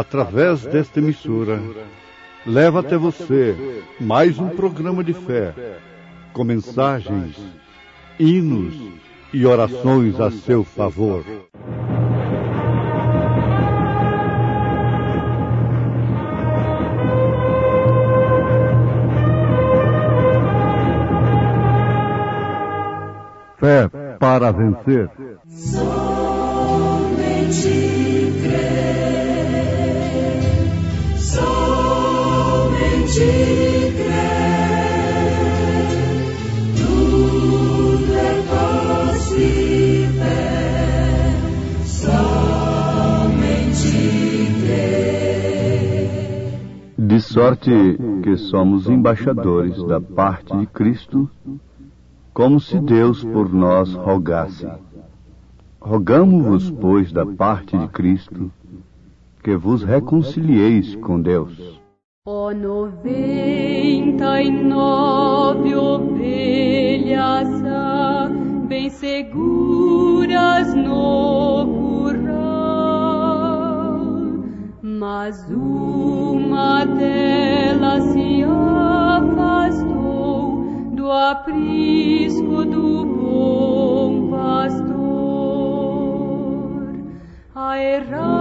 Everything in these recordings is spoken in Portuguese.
através desta emissora, leva até você mais um programa de fé, com mensagens, hinos e orações a seu favor. Fé para vencer. Somente sorte que somos embaixadores da parte de Cristo, como se Deus por nós rogasse. Rogamo-vos, pois, da parte de Cristo, que vos reconcilieis com Deus. Ó noventa e nove ovelhas há, bem seguras no mas uma delas se afastou do aprisco do bom pastor, a errar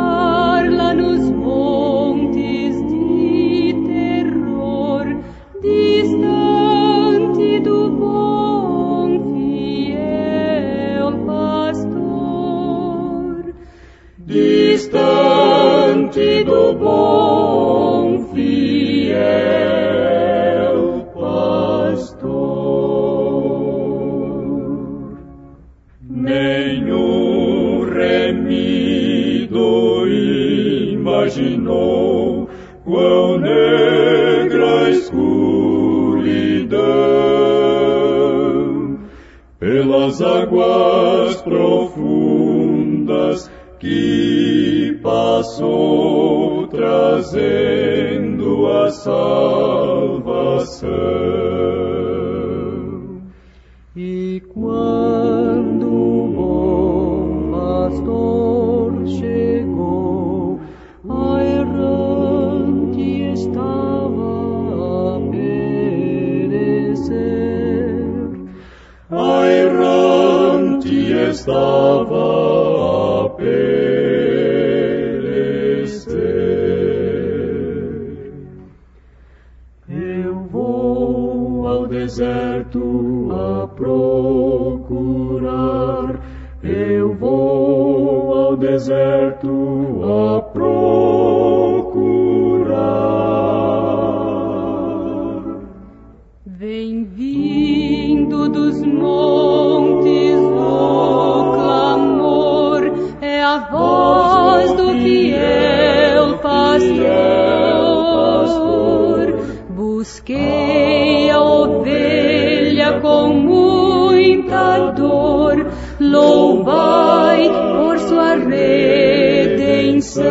estava a perecer. Eu vou ao deserto a procurar. Eu vou ao deserto a louvai por sua redenção.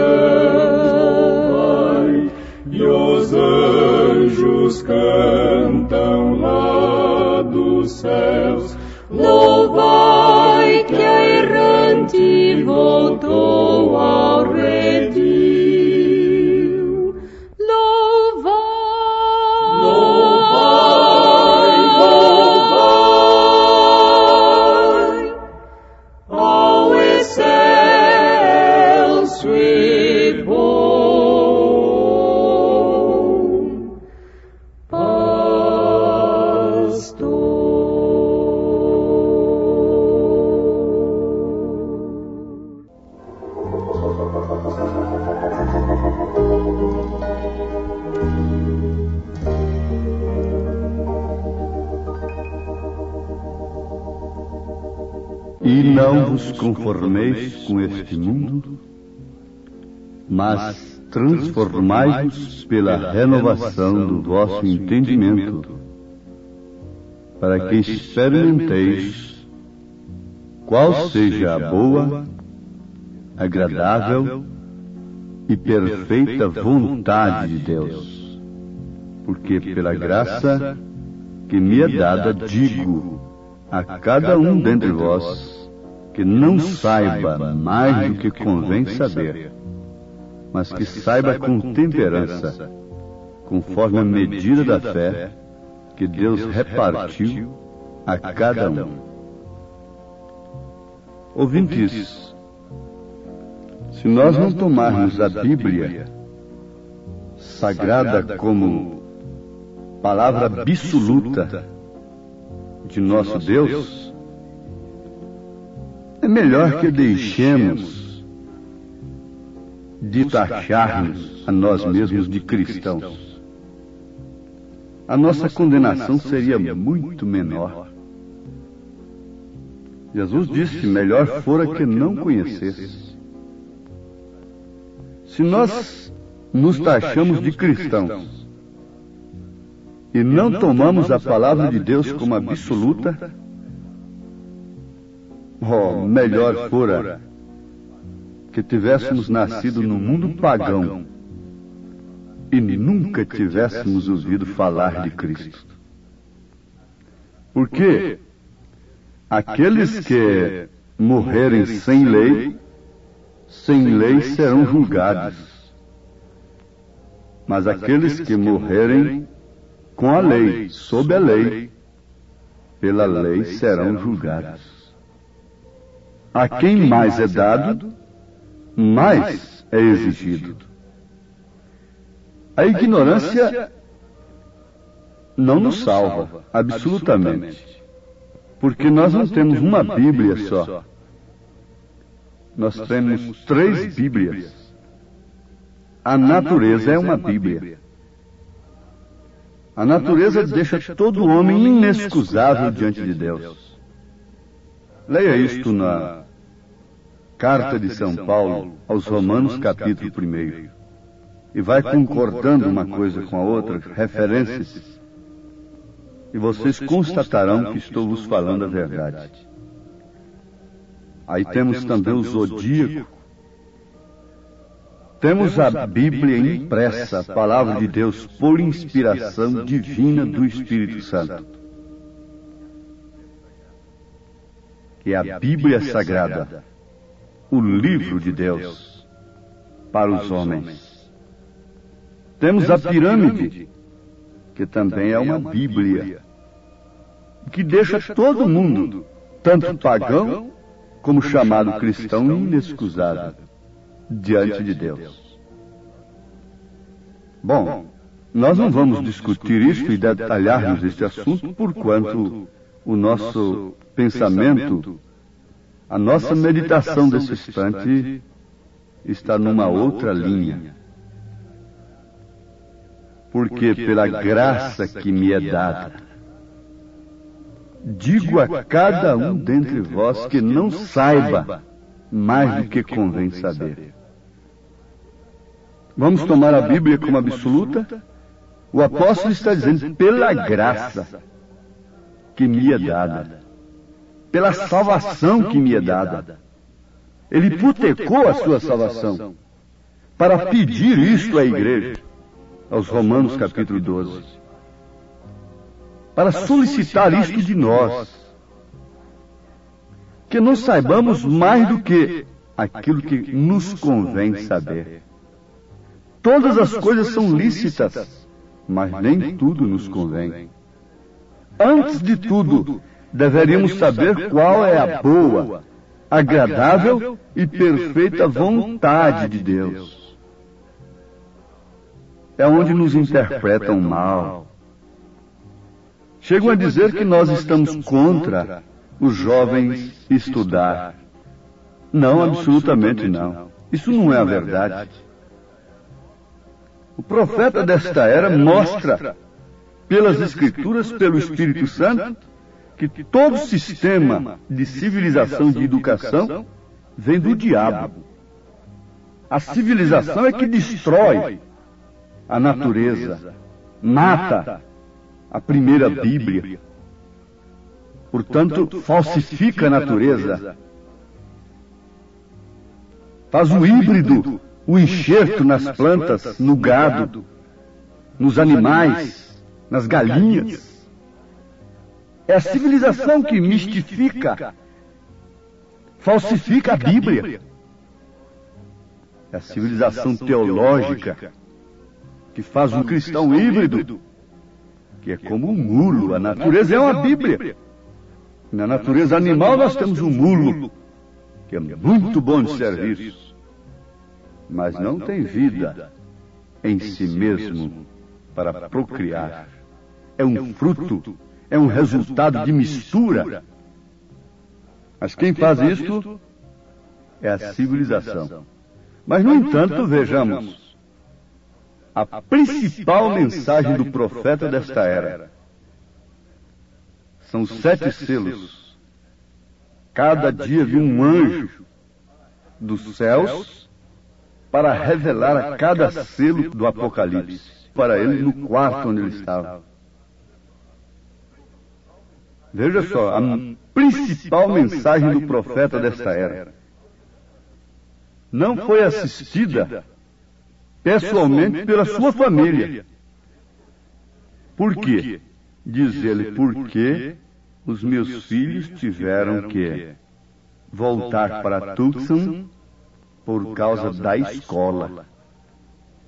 E os anjos cantam lá dos céus. Louvai E não vos conformeis com este mundo, mas transformai-vos pela renovação do vosso entendimento, para que experimenteis qual seja a boa, agradável e perfeita vontade de Deus. Porque pela graça que me é dada, digo a cada um dentre vós que não saiba mais do que convém saber, mas que saiba com temperança, conforme a medida da fé que Deus repartiu a cada um. Ouvintes, se nós não tomarmos a Bíblia sagrada como palavra absoluta de nosso Deus, é melhor que deixemos de taxar-nos a nós mesmos de cristãos. A nossa condenação seria muito menor. Jesus disse: melhor fora que não conhecesse. Se nós nos taxamos de cristãos e não tomamos a palavra de Deus como absoluta, oh, melhor fora que tivéssemos nascido no mundo pagão e nunca tivéssemos ouvido falar de Cristo. Porque aqueles que morrerem sem lei, sem lei serão julgados. mas aqueles que morrerem com a lei, sob a lei, pela lei serão julgados. A quem mais é dado, mais é exigido. A ignorância não nos salva, absolutamente. Porque nós não temos uma Bíblia só. Nós temos três Bíblias. A natureza é uma Bíblia. A natureza deixa todo homem inexcusável diante de Deus. Leia isto na Carta de São Paulo aos Romanos, capítulo 1. E vai concordando uma coisa com a outra, referências, e vocês constatarão que estou vos falando a verdade. Aí temos também o zodíaco, temos a Bíblia impressa, a palavra de Deus, por inspiração divina do Espírito Santo. Que é a Bíblia Sagrada, o livro de Deus para os homens. Temos a pirâmide, que também é uma Bíblia, que deixa todo mundo, tanto pagão como chamado cristão, inexcusável diante de Deus. Bom, nós não vamos discutir isso e detalharmos este assunto, porquanto o nosso pensamento, a nossa meditação desse instante está numa outra linha. Porque pela graça que me é dada, digo a cada um dentre vós que não saiba mais do que convém saber. Vamos tomar a Bíblia como absoluta? O apóstolo está dizendo, pela graça que me é dada, pela salvação que me é dada. Ele hipotecou a sua salvação para pedir isto à igreja, aos Romanos capítulo 12. Para solicitar isto de nós. Que não saibamos mais do que aquilo que nos convém saber. Todas as coisas são lícitas, mas nem tudo nos convém. Antes de tudo, deveríamos saber qual é a boa, agradável e perfeita vontade de Deus. É onde nos interpretam mal. Chegam a dizer que nós estamos contra os jovens estudar. Não, absolutamente não. Isso não é a verdade. O profeta desta era mostra, pelas Escrituras, pelo Espírito Santo, que todo sistema de civilização de educação vem do diabo. A civilização é que destrói a natureza, mata a primeira Bíblia. Portanto, falsifica a natureza, faz o híbrido o enxerto nas plantas, no gado, nos animais, nas galinhas. É a civilização que mistifica falsifica a Bíblia. É a civilização teológica que faz um cristão híbrido, que é como um mulo. A natureza é uma Bíblia. Na natureza animal nós temos um mulo, que é muito bom de serviço, mas não tem vida em si mesmo para procriar. É um fruto, é um resultado de mistura. Mas quem faz isto é a civilização. Mas, no entanto, vejamos a principal mensagem do profeta desta era. São sete selos. Cada dia vi um anjo dos céus para revelar a cada selo do Apocalipse para ele no quarto onde ele estava. Veja só, a principal mensagem do profeta desta era. não foi assistida pessoalmente pela sua família. Por quê? Diz ele, porque os meus filhos tiveram que voltar para Tucson por causa da escola.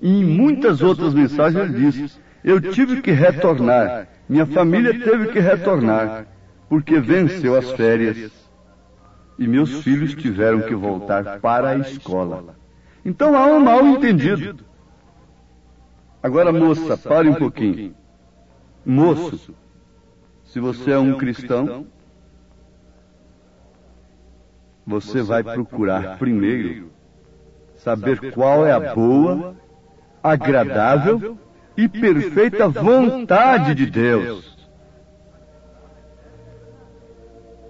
E em muitas outras mensagens ele diz: Eu tive que retornar, minha família teve que retornar, porque venceu as férias. E meus filhos tiveram que voltar para a escola. Então há um mal entendido. Agora, moça, pare um pouquinho. Moço, se você é um cristão, você vai procurar primeiro saber qual é a boa, agradável e perfeita vontade de Deus.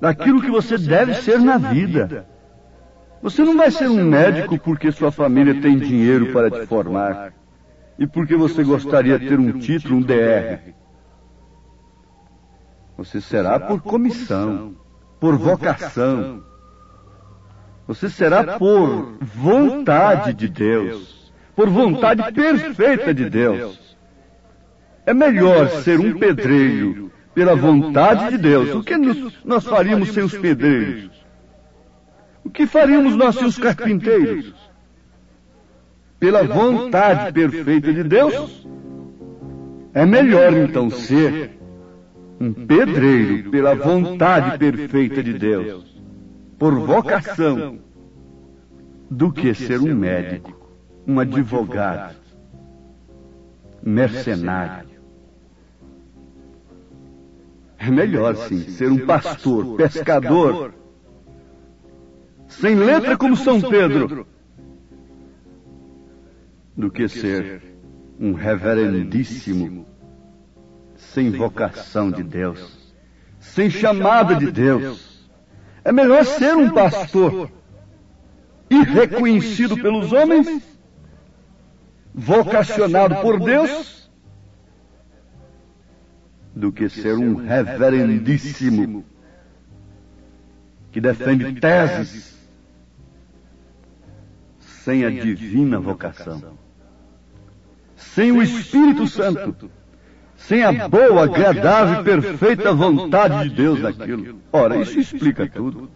Daquilo que você deve ser na vida. Você não vai ser um médico porque sua família tem dinheiro para te formar e porque você gostaria de ter um título, um DR. Você será por comissão, por vocação. Você será por vontade de Deus, por vontade perfeita de Deus. É melhor ser um pedreiro pela vontade de Deus. O que nós faríamos sem os pedreiros? O que faríamos nós sem os carpinteiros? Pela vontade perfeita de Deus, é melhor então ser um pedreiro pela vontade perfeita de Deus, por vocação, do que ser um médico, um advogado, mercenário. É melhor, sim, ser um pastor, pescador, sem letra como São Pedro, do que ser um reverendíssimo, sem vocação de Deus, sem chamada de Deus. É melhor ser um pastor irreconhecido pelos homens, vocacionado por Deus, do que ser um reverendíssimo que defende teses sem a divina vocação, sem o Espírito Santo, sem a boa, agradável e perfeita vontade de Deus naquilo. Ora, isso explica tudo.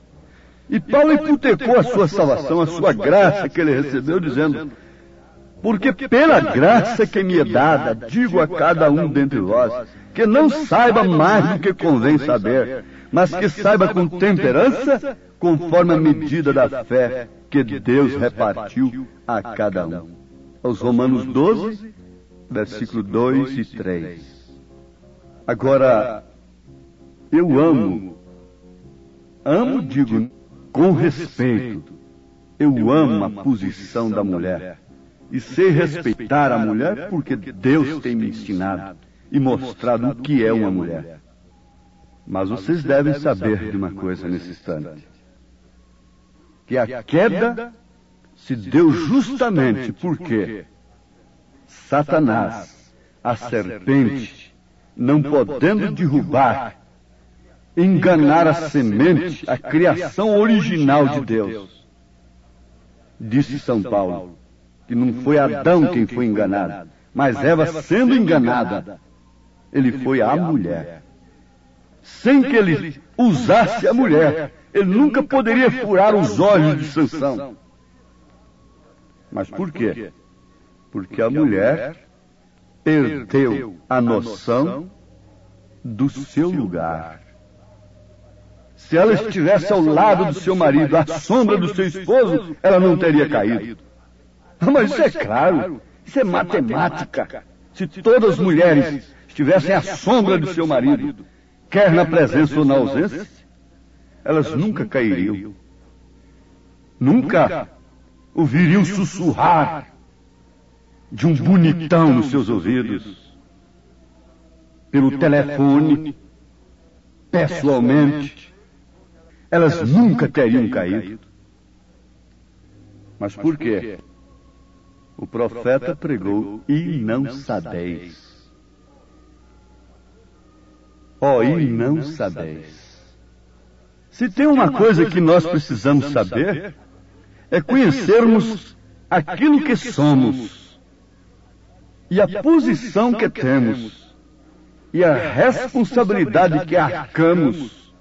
E Paulo hipotecou a sua salvação, a sua graça que ele recebeu, dizendo: Porque pela graça que me é dada, digo a cada um dentre vós, que não saiba mais do que convém saber, mas que saiba com temperança, conforme a medida da fé que Deus repartiu a cada um. Aos Romanos 12, versículo 2 e 3. Agora, eu amo, amo, digo, com respeito, eu amo a posição da mulher. E sei respeitar a mulher porque Deus tem me ensinado e mostrado o que é uma mulher. Mas vocês devem saber de uma coisa nesse instante: que a queda se deu justamente porque Satanás, a serpente, não podendo derrubar, enganar a semente, a criação original de Deus. Disse São Paulo que não foi Adão quem foi enganado, mas Eva sendo enganada ele foi a mulher. Sem que ele usasse a mulher, Ele nunca poderia furar os olhos de Sansão. Mas por quê? Porque a mulher perdeu a noção do seu lugar. Se ela estivesse ao lado do seu marido, à sombra do seu esposo, ela não teria caído. Ah, mas isso é claro, isso é matemática. Se todas as mulheres estivessem à sombra do seu marido, quer na presença ou na ausência, elas nunca cairiam. Nunca ouviriam sussurrar de um bonitão nos seus ouvidos, pelo telefone, pessoalmente, elas nunca teriam caído. Mas por quê? O profeta pregou, e não sabeis. Ó, oh, e não sabeis. Se tem uma coisa que nós precisamos saber, é conhecermos aquilo que somos e a posição que temos e a responsabilidade que arcamos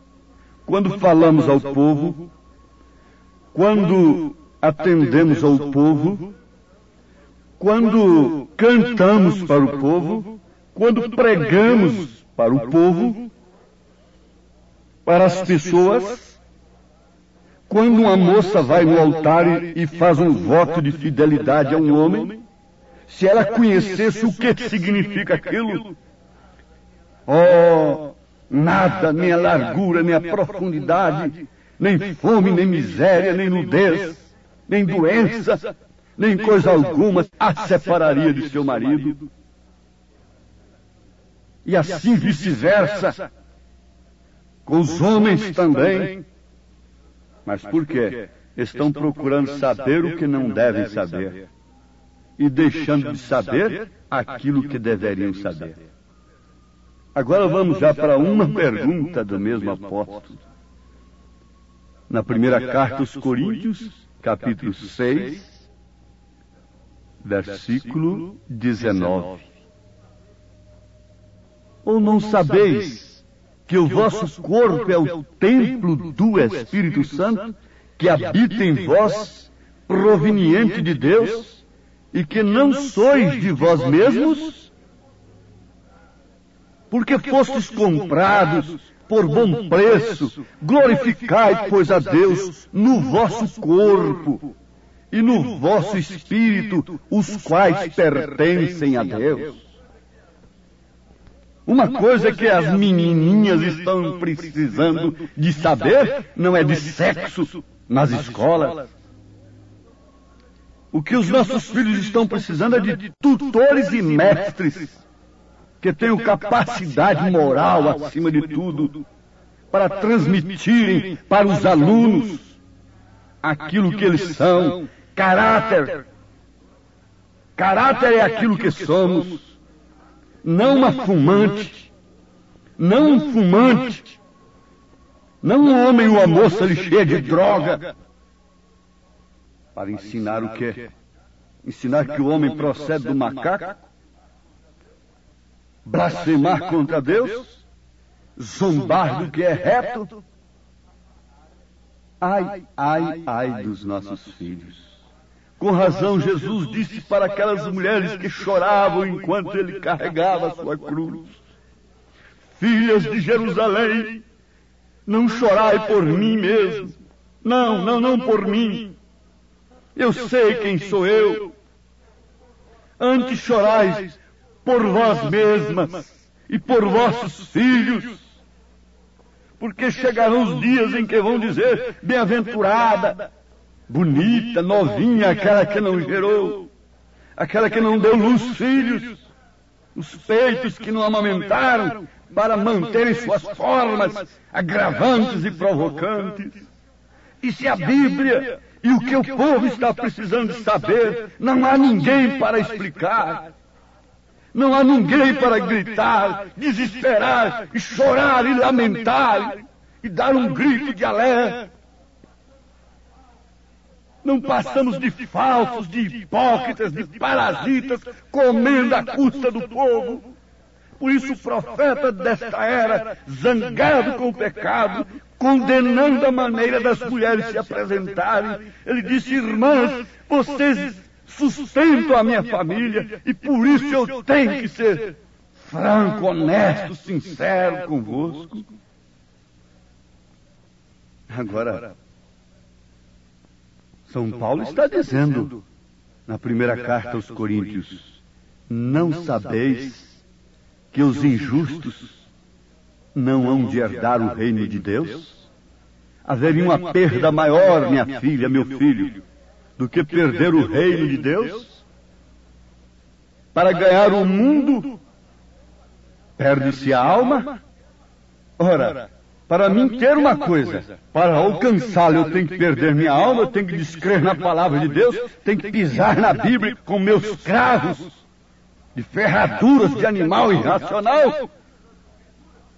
quando falamos ao povo, quando atendemos ao povo, quando cantamos para o povo, quando pregamos para o povo, para as pessoas, quando uma moça vai no altar e faz um voto de fidelidade a um homem, se ela conhecesse o que significa aquilo, oh, nada, nem a largura, nem a profundidade, nem fome, nem miséria, nem nudez, nem doença, nem coisa alguma a separaria de seu marido. E assim vice-versa, com os homens também. Mas por quê? Estão procurando saber o que não devem saber e deixando de saber aquilo que deveriam saber. Agora vamos já para uma pergunta do mesmo apóstolo. Na primeira carta aos Coríntios, capítulo 6, versículo 19. Ou não sabeis que o vosso corpo é o templo do Espírito Santo que habita em vós, proveniente de Deus, e que não sois de vós mesmos? Porque fostes comprados por bom preço, glorificai, pois, a Deus no vosso corpo e no vosso espírito, os quais pertencem a Deus. Uma coisa que as menininhas estão precisando de saber não é de sexo nas escolas. O que os nossos filhos estão precisando é de tutores e mestres que tenham capacidade moral acima de tudo para transmitirem para os alunos aquilo que eles são Caráter. Caráter é aquilo que somos. Não uma fumante. Não um fumante. Não um homem ou uma moça cheia de droga. Para ensinar o quê? Ensinar que o homem procede do macaco? Blasfemar contra Deus? Zombar do que é reto? Ai, ai, ai dos nossos filhos. Com razão, Jesus disse para aquelas mulheres que choravam enquanto ele carregava a sua cruz: Filhas de Jerusalém, não chorai por mim mesmo. Não, não, não por mim. Eu sei quem sou eu. Antes chorais por vós mesmas e por vossos filhos. Porque chegarão os dias em que vão dizer: Bem-aventurada bonita, novinha, aquela que não gerou, aquela que não deu luz filhos, os peitos que não amamentaram para manterem suas formas agravantes e provocantes. E se a Bíblia e o que o povo está precisando saber, não há ninguém para explicar. Não há ninguém para gritar, desesperar, e chorar e lamentar e dar um grito de alerta. Não passamos de falsos, de hipócritas, de parasitas, comendo a custa do povo. Por isso o profeta desta era, zangado com o pecado, condenando a maneira das mulheres se apresentarem. Ele disse: Irmãs, vocês sustentam a minha família e por isso eu tenho que ser franco, honesto, sincero convosco. Agora, São Paulo está dizendo na primeira carta aos Coríntios: Não sabeis que os injustos não hão de herdar o reino de Deus? Haveria uma perda maior, minha filha, meu filho, do que perder o reino de Deus? Para ganhar o mundo, perde-se a alma? Ora, para mim ter uma coisa, para alcançá-la eu tenho que perder minha alma, eu tenho que descrer na palavra de Deus, tenho que pisar na Bíblia com meus cravos de ferraduras de animal irracional.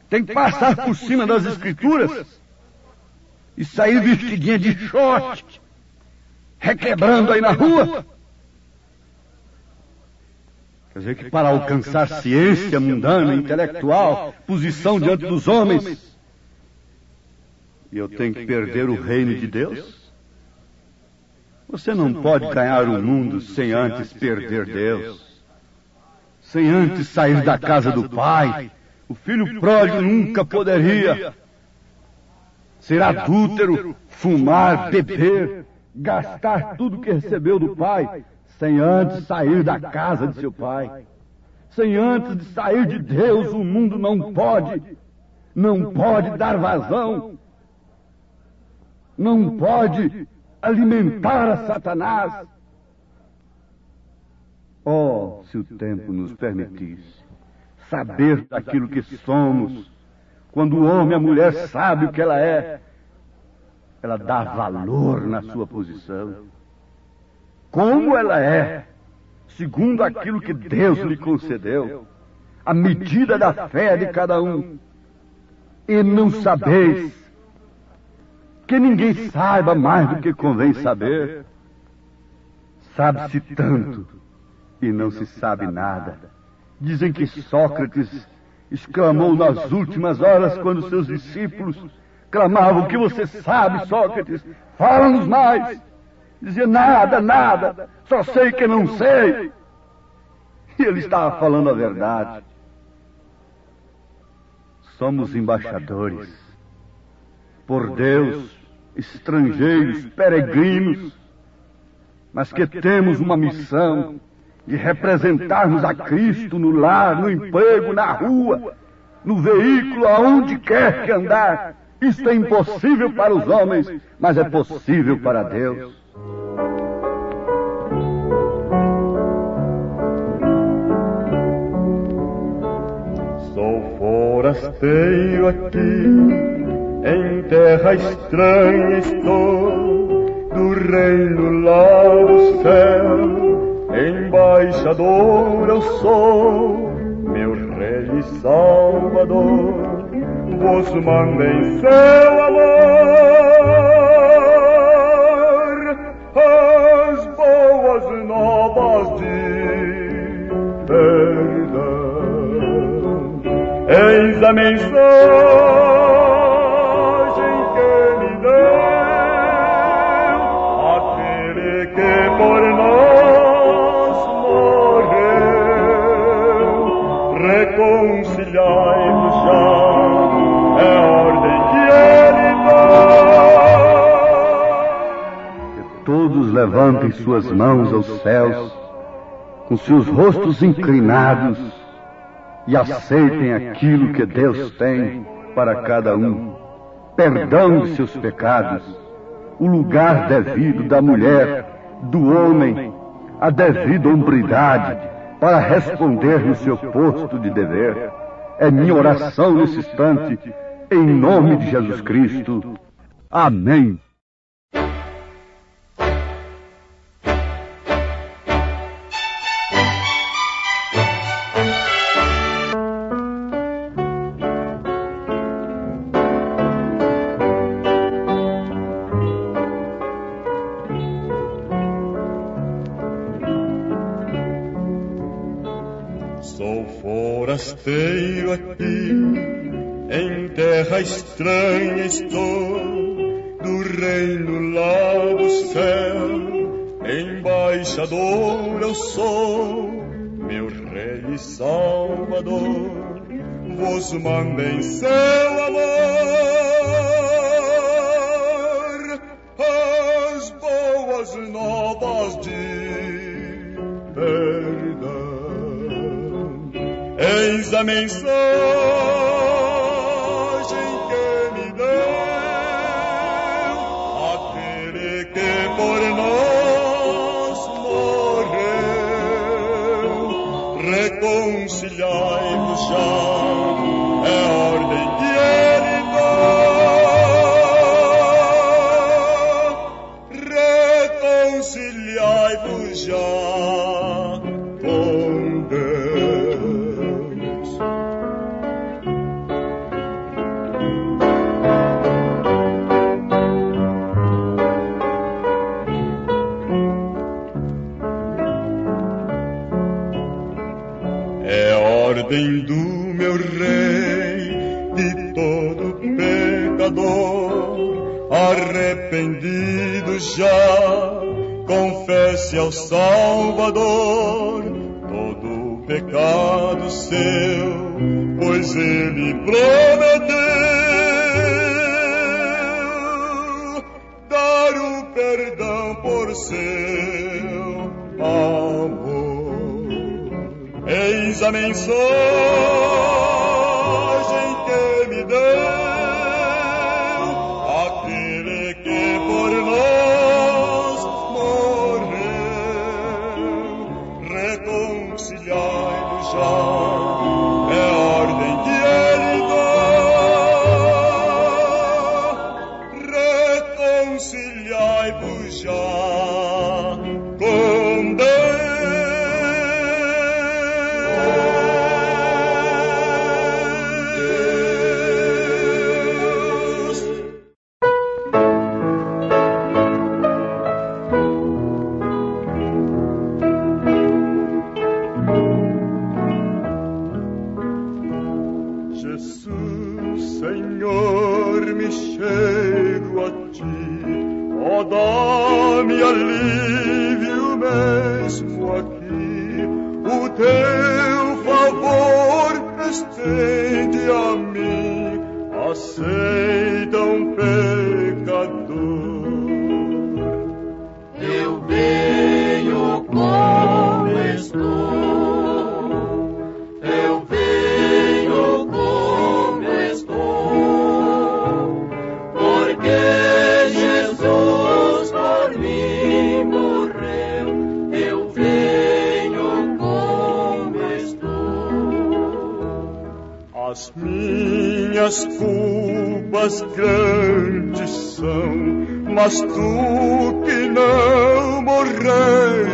Tem que passar por cima das escrituras e sair vestidinha de short, requebrando aí na rua. Quer dizer que para alcançar ciência mundana, intelectual, posição diante dos homens, e eu tenho que perder o reino de Deus? Você não pode ganhar o mundo sem antes perder Deus, sem antes sair da casa do Pai. O filho pródigo nunca poderia. ser adúltero, fumar, beber, gastar tudo que recebeu do pai, sem antes sair da casa de seu pai. Sem antes de sair de Deus, o mundo não pode, não pode dar vazão, não pode alimentar a Satanás. Oh, se o tempo nos permitisse saber daquilo que somos, quando o homem e a mulher sabe o que ela é, ela dá valor na sua posição. Como ela é, segundo aquilo que Deus lhe concedeu, a medida da fé de cada um. E não sabeis que ninguém saiba mais do que convém saber. Sabe-se tanto e não se sabe nada. Dizem que Sócrates exclamou nas últimas horas quando seus discípulos clamavam: que você sabe, Sócrates? Fala-nos mais. Dizia: Nada, nada, só sei que não sei. E ele estava falando a verdade. Somos embaixadores, por Deus, estrangeiros, peregrinos, mas que temos uma missão de representarmos a Cristo no lar, no emprego, na rua, no veículo, aonde quer que andar. Isto é impossível para os homens, mas é possível para Deus. Sou forasteiro aqui, em terra estranha estou, do reino lá do céu embaixador eu sou, meu rei e salvador, vos mandem seu amor, as boas novas de perdão. Eis a mensagem levantem suas mãos aos céus, com seus rostos inclinados, e aceitem aquilo que Deus tem para cada um: perdão de seus pecados, o lugar devido da mulher, do homem, a devida hombridade para responder no seu posto de dever. É minha oração nesse instante, em nome de Jesus Cristo. Amém. Monday, sei. pois ele prometeu dar o perdão por seu amor. Eis a mensagem.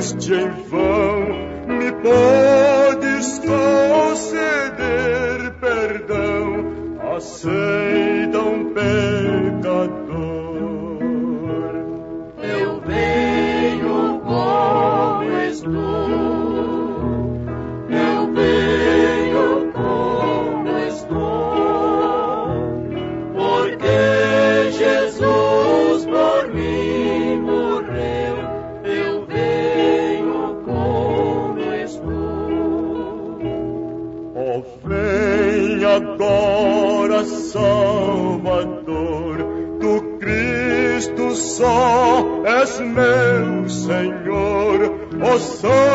fizeste em vão, me podes conceder perdão. Assim So